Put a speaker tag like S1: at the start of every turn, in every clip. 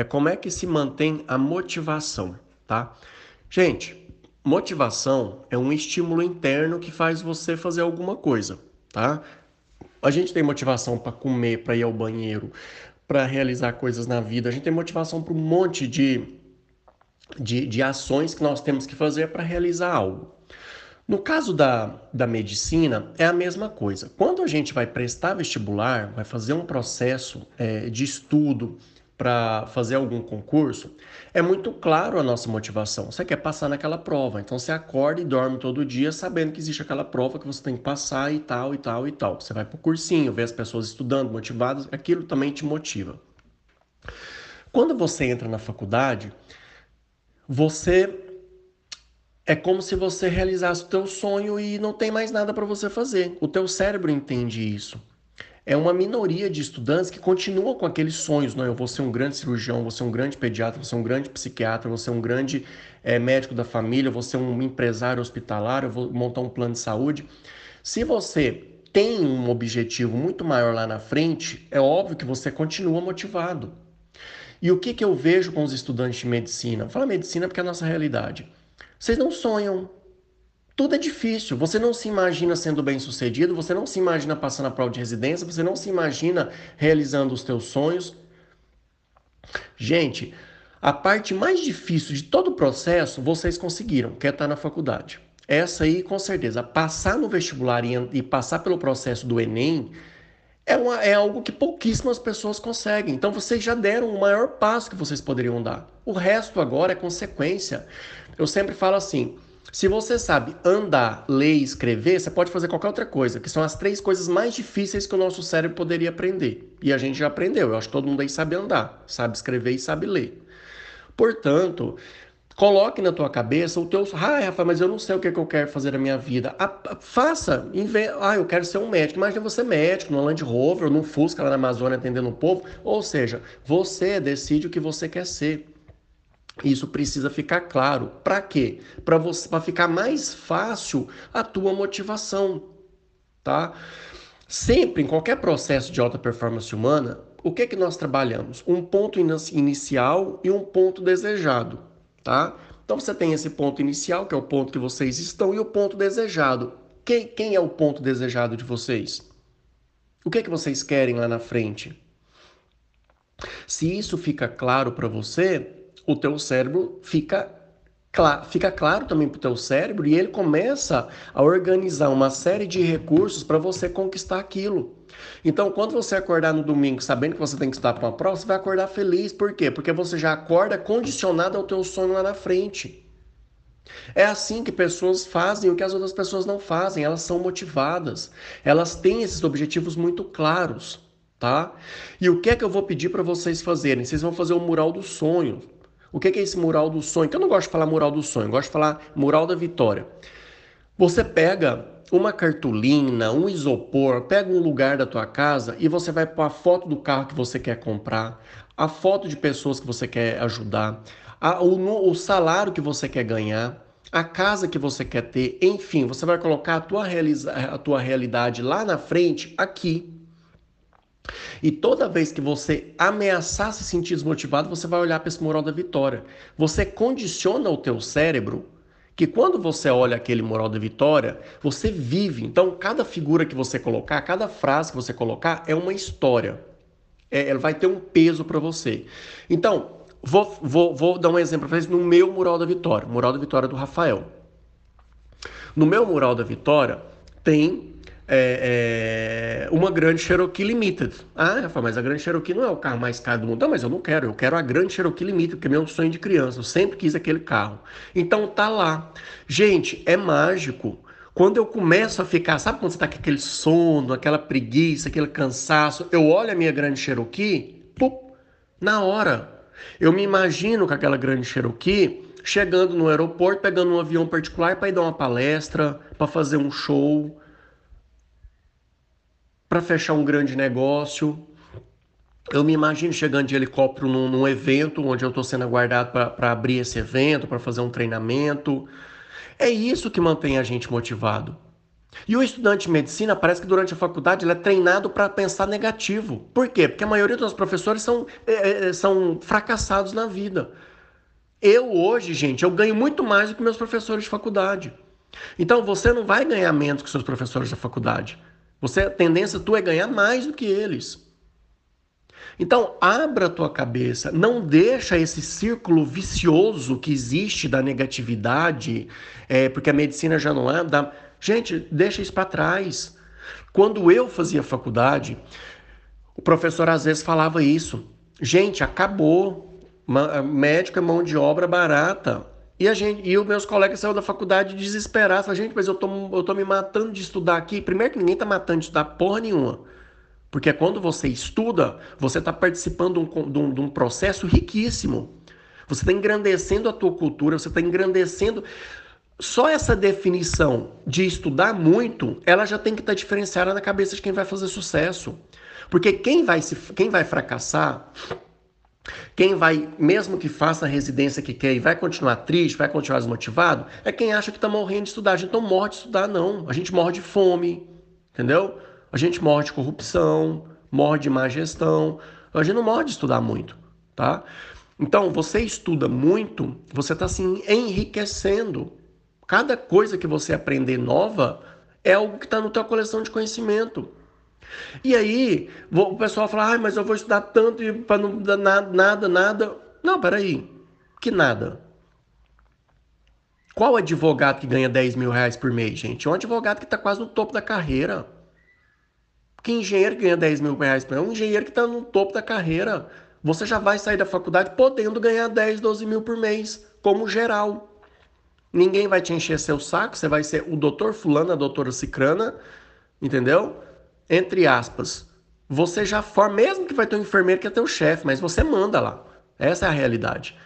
S1: é como é que se mantém a motivação, tá? Gente, motivação é um estímulo interno que faz você fazer alguma coisa, tá? A gente tem motivação para comer, para ir ao banheiro, para realizar coisas na vida. A gente tem motivação para um monte de, de, de ações que nós temos que fazer para realizar algo. No caso da, da medicina, é a mesma coisa. Quando a gente vai prestar vestibular, vai fazer um processo é, de estudo para fazer algum concurso, é muito claro a nossa motivação. Você quer passar naquela prova, então você acorda e dorme todo dia sabendo que existe aquela prova que você tem que passar e tal, e tal, e tal. Você vai para o cursinho, vê as pessoas estudando, motivadas, aquilo também te motiva. Quando você entra na faculdade, você é como se você realizasse o teu sonho e não tem mais nada para você fazer. O teu cérebro entende isso é uma minoria de estudantes que continuam com aqueles sonhos, não, eu vou ser um grande cirurgião, vou ser um grande pediatra, vou ser um grande psiquiatra, vou ser um grande é, médico da família, vou ser um empresário hospitalar, eu vou montar um plano de saúde. Se você tem um objetivo muito maior lá na frente, é óbvio que você continua motivado. E o que, que eu vejo com os estudantes de medicina? Fala medicina porque é a nossa realidade. Vocês não sonham, tudo é difícil. Você não se imagina sendo bem sucedido, você não se imagina passando a prova de residência, você não se imagina realizando os teus sonhos. Gente, a parte mais difícil de todo o processo vocês conseguiram, que é estar na faculdade. Essa aí, com certeza, passar no vestibular e, e passar pelo processo do Enem é, uma, é algo que pouquíssimas pessoas conseguem. Então vocês já deram o maior passo que vocês poderiam dar. O resto agora é consequência. Eu sempre falo assim: se você sabe andar, ler e escrever, você pode fazer qualquer outra coisa, que são as três coisas mais difíceis que o nosso cérebro poderia aprender. E a gente já aprendeu. Eu acho que todo mundo aí sabe andar, sabe escrever e sabe ler. Portanto, coloque na tua cabeça o teu. Ai, Rafa, mas eu não sei o que, é que eu quero fazer na minha vida. A, faça. Inve... Ah, eu quero ser um médico. Imagina você médico, no Land Rover, num Fusca lá na Amazônia atendendo o povo. Ou seja, você decide o que você quer ser. Isso precisa ficar claro. Para quê? Para você para ficar mais fácil a tua motivação, tá? Sempre em qualquer processo de alta performance humana, o que é que nós trabalhamos? Um ponto inicial e um ponto desejado, tá? Então você tem esse ponto inicial, que é o ponto que vocês estão, e o ponto desejado. Quem, quem é o ponto desejado de vocês? O que é que vocês querem lá na frente? Se isso fica claro para você, o teu cérebro fica fica claro também para o teu cérebro e ele começa a organizar uma série de recursos para você conquistar aquilo. Então, quando você acordar no domingo sabendo que você tem que estudar para uma prova, você vai acordar feliz. Por quê? Porque você já acorda condicionado ao teu sonho lá na frente. É assim que pessoas fazem o que as outras pessoas não fazem, elas são motivadas, elas têm esses objetivos muito claros, tá? E o que é que eu vou pedir para vocês fazerem? Vocês vão fazer o mural do sonho. O que é esse mural do sonho? Que eu não gosto de falar mural do sonho, gosto de falar mural da vitória. Você pega uma cartolina, um isopor, pega um lugar da tua casa e você vai pôr a foto do carro que você quer comprar, a foto de pessoas que você quer ajudar, a, o, o salário que você quer ganhar, a casa que você quer ter, enfim, você vai colocar a tua, a tua realidade lá na frente, aqui. E toda vez que você ameaçar se sentir desmotivado, você vai olhar para esse moral da vitória. Você condiciona o teu cérebro que quando você olha aquele moral da vitória, você vive. Então, cada figura que você colocar, cada frase que você colocar é uma história. É, ela vai ter um peso para você. Então, vou, vou, vou dar um exemplo para vocês no meu mural da vitória, mural da vitória do Rafael. No meu mural da vitória tem é, é, uma grande Cherokee Limited. Ah, mas a grande Cherokee não é o carro mais caro do mundo. Não, mas eu não quero, eu quero a grande Cherokee Limited, porque é meu sonho de criança, eu sempre quis aquele carro. Então tá lá. Gente, é mágico. Quando eu começo a ficar, sabe quando você tá com aquele sono, aquela preguiça, aquele cansaço, eu olho a minha grande Cherokee, pup, na hora. Eu me imagino com aquela grande Cherokee chegando no aeroporto, pegando um avião particular para ir dar uma palestra, para fazer um show para fechar um grande negócio. Eu me imagino chegando de helicóptero num, num evento onde eu estou sendo aguardado para abrir esse evento, para fazer um treinamento. É isso que mantém a gente motivado. E o estudante de medicina parece que durante a faculdade ele é treinado para pensar negativo. Por quê? Porque a maioria dos professores são, é, é, são fracassados na vida. Eu hoje, gente, eu ganho muito mais do que meus professores de faculdade. Então você não vai ganhar menos que seus professores da faculdade. Você, a tendência tua é ganhar mais do que eles. Então, abra a tua cabeça, não deixa esse círculo vicioso que existe da negatividade, é, porque a medicina já não é. Gente, deixa isso para trás. Quando eu fazia faculdade, o professor às vezes falava isso. Gente, acabou. Médico é mão de obra barata. E, a gente, e os meus colegas saíram da faculdade desesperados. Falaram, gente, mas eu tô, eu tô me matando de estudar aqui. Primeiro que ninguém tá matando de estudar porra nenhuma. Porque quando você estuda, você está participando de um, de, um, de um, processo riquíssimo. Você está engrandecendo a tua cultura, você está engrandecendo. Só essa definição de estudar muito, ela já tem que estar tá diferenciada na cabeça de quem vai fazer sucesso. Porque quem vai, se, quem vai fracassar quem vai, mesmo que faça a residência que quer e vai continuar triste, vai continuar desmotivado, é quem acha que está morrendo de estudar. A gente não morre de estudar, não. A gente morre de fome, entendeu? A gente morre de corrupção, morre de má gestão. A gente não morre de estudar muito, tá? Então, você estuda muito, você está se enriquecendo. Cada coisa que você aprender nova é algo que está na tua coleção de conhecimento. E aí, o pessoal fala, ah, mas eu vou estudar tanto para não dar nada, nada, nada. Não, peraí. Que nada? Qual advogado que ganha 10 mil reais por mês, gente? É um advogado que está quase no topo da carreira. Que engenheiro que ganha 10 mil reais por mês? É um engenheiro que está no topo da carreira. Você já vai sair da faculdade podendo ganhar 10, 12 mil por mês, como geral. Ninguém vai te encher seu saco, você vai ser o doutor fulano, a doutora cicrana, entendeu? Entre aspas, você já forma, mesmo que vai ter um enfermeiro que é teu chefe, mas você manda lá. Essa é a realidade.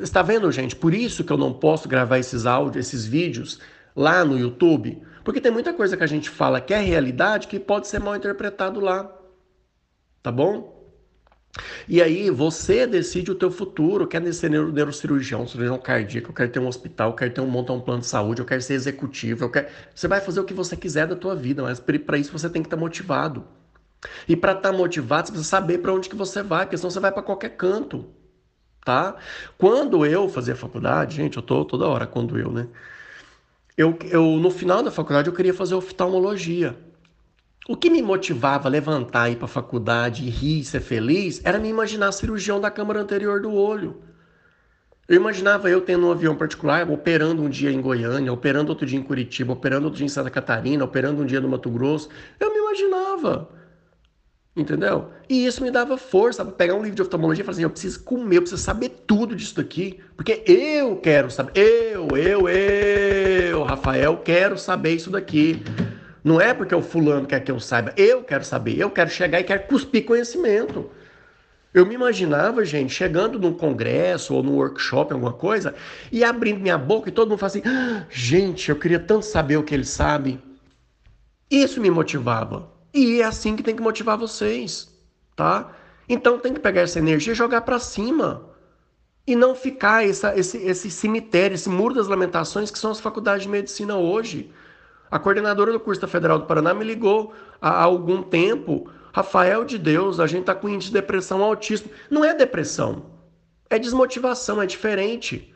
S1: Está vendo, gente? Por isso que eu não posso gravar esses áudios, esses vídeos lá no YouTube, porque tem muita coisa que a gente fala que é realidade que pode ser mal interpretado lá. Tá bom? E aí você decide o teu futuro, quer ser neurocirurgião, cirurgião cardíaco, eu quero ter um hospital, quer ter um montar um plano de saúde, eu quero ser executivo, eu quero... você vai fazer o que você quiser da tua vida, mas para isso você tem que estar tá motivado. E para estar tá motivado, você precisa saber para onde que você vai, porque senão você vai para qualquer canto, tá? Quando eu fazia faculdade, gente, eu tô toda hora quando eu, né? Eu, eu no final da faculdade eu queria fazer oftalmologia. O que me motivava a levantar, ir para a faculdade, rir, ser feliz, era me imaginar cirurgião da câmara anterior do olho. Eu imaginava eu tendo um avião particular, operando um dia em Goiânia, operando outro dia em Curitiba, operando outro dia em Santa Catarina, operando um dia no Mato Grosso. Eu me imaginava. Entendeu? E isso me dava força para pegar um livro de oftalmologia e falar assim: eu preciso comer, eu preciso saber tudo disso daqui, porque eu quero saber. Eu, eu, eu, Rafael, quero saber isso daqui. Não é porque o fulano quer que eu saiba. Eu quero saber. Eu quero chegar e quero cuspir conhecimento. Eu me imaginava, gente, chegando num congresso ou num workshop, alguma coisa, e abrindo minha boca e todo mundo fala assim: ah, gente, eu queria tanto saber o que ele sabe. Isso me motivava. E é assim que tem que motivar vocês, tá? Então tem que pegar essa energia e jogar para cima. E não ficar essa, esse, esse cemitério, esse muro das lamentações que são as faculdades de medicina hoje. A coordenadora do curso da Federal do Paraná me ligou há algum tempo. Rafael de Deus, a gente está com índice de depressão altíssimo. Não é depressão, é desmotivação, é diferente.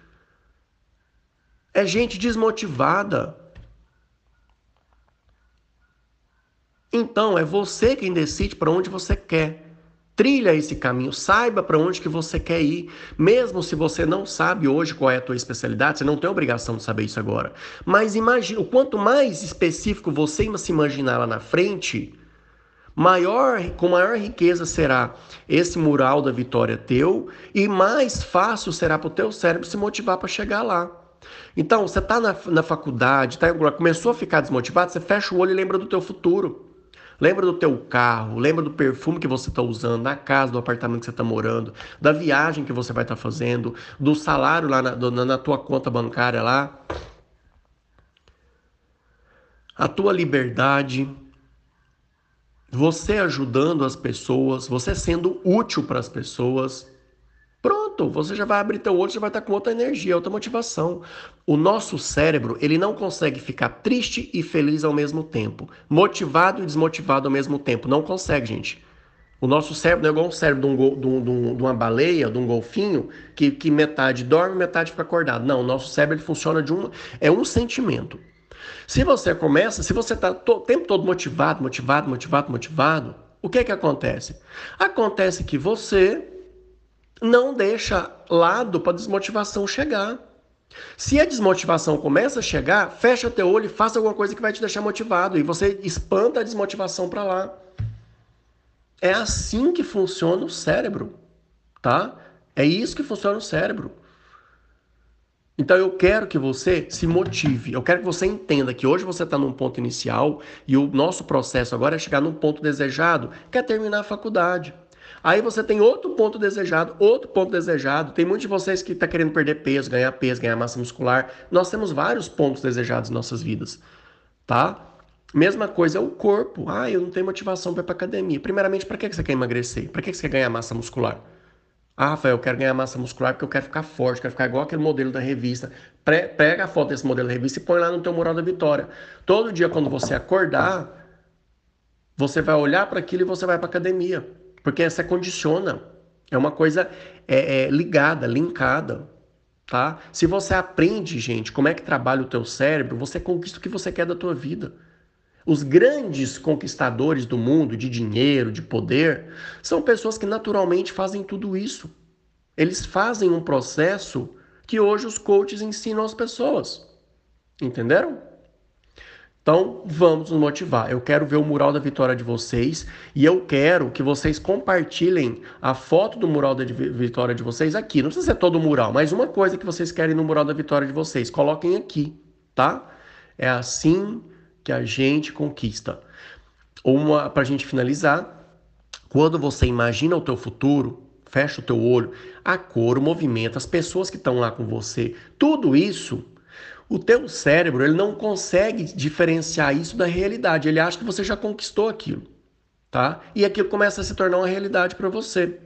S1: É gente desmotivada. Então, é você quem decide para onde você quer. Trilha esse caminho, saiba para onde que você quer ir. Mesmo se você não sabe hoje qual é a tua especialidade, você não tem obrigação de saber isso agora. Mas imagina, o quanto mais específico você se imaginar lá na frente, maior, com maior riqueza será esse mural da vitória teu e mais fácil será para o teu cérebro se motivar para chegar lá. Então, você está na, na faculdade, tá, começou a ficar desmotivado, você fecha o olho e lembra do teu futuro. Lembra do teu carro, lembra do perfume que você está usando, da casa, do apartamento que você está morando, da viagem que você vai estar tá fazendo, do salário lá na, do, na tua conta bancária lá. A tua liberdade, você ajudando as pessoas, você sendo útil para as pessoas. Pronto. você já vai abrir teu olho, já vai estar com outra energia, outra motivação. O nosso cérebro, ele não consegue ficar triste e feliz ao mesmo tempo, motivado e desmotivado ao mesmo tempo. Não consegue, gente. O nosso cérebro não é igual o cérebro de, um, de, um, de, uma baleia, de um golfinho, que, que metade dorme, metade fica acordado. Não, o nosso cérebro ele funciona de um. É um sentimento. Se você começa, se você está o tempo todo motivado, motivado, motivado, motivado, o que é que acontece? Acontece que você não deixa lado para desmotivação chegar. Se a desmotivação começa a chegar, fecha teu olho e faça alguma coisa que vai te deixar motivado e você espanta a desmotivação para lá. É assim que funciona o cérebro, tá? É isso que funciona o cérebro. Então eu quero que você se motive, eu quero que você entenda que hoje você está num ponto inicial e o nosso processo agora é chegar num ponto desejado, que é terminar a faculdade. Aí você tem outro ponto desejado, outro ponto desejado. Tem muitos de vocês que estão tá querendo perder peso, ganhar peso, ganhar massa muscular. Nós temos vários pontos desejados em nossas vidas, tá? Mesma coisa é o corpo. Ah, eu não tenho motivação para ir para academia. Primeiramente, para que você quer emagrecer? Para que você quer ganhar massa muscular? Ah, Rafael, eu quero ganhar massa muscular porque eu quero ficar forte, quero ficar igual aquele modelo da revista. Pega a foto desse modelo da revista e põe lá no teu mural da vitória. Todo dia, quando você acordar, você vai olhar para aquilo e você vai para academia. Porque essa condiciona. É uma coisa é, é, ligada, linkada. Tá? Se você aprende, gente, como é que trabalha o teu cérebro, você conquista o que você quer da tua vida. Os grandes conquistadores do mundo de dinheiro, de poder, são pessoas que naturalmente fazem tudo isso. Eles fazem um processo que hoje os coaches ensinam às pessoas. Entenderam? Então, vamos nos motivar. Eu quero ver o mural da vitória de vocês e eu quero que vocês compartilhem a foto do mural da vitória de vocês aqui. Não precisa ser todo o mural, mas uma coisa que vocês querem no mural da vitória de vocês, coloquem aqui, tá? É assim que a gente conquista. Uma para a gente finalizar, quando você imagina o teu futuro, fecha o teu olho, a cor, o movimento, as pessoas que estão lá com você, tudo isso, o teu cérebro ele não consegue diferenciar isso da realidade. Ele acha que você já conquistou aquilo, tá? E aquilo começa a se tornar uma realidade para você.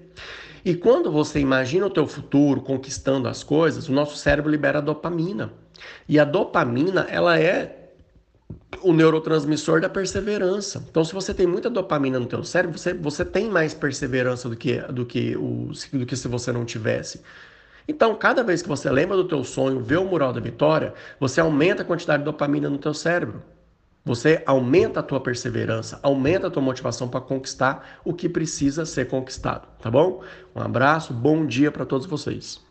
S1: E quando você imagina o teu futuro conquistando as coisas, o nosso cérebro libera dopamina. E a dopamina, ela é o neurotransmissor da perseverança. Então, se você tem muita dopamina no teu cérebro, você, você tem mais perseverança do que, do, que o, do que se você não tivesse. Então, cada vez que você lembra do teu sonho, vê o mural da vitória, você aumenta a quantidade de dopamina no teu cérebro. Você aumenta a tua perseverança, aumenta a tua motivação para conquistar o que precisa ser conquistado, tá bom? Um abraço, bom dia para todos vocês.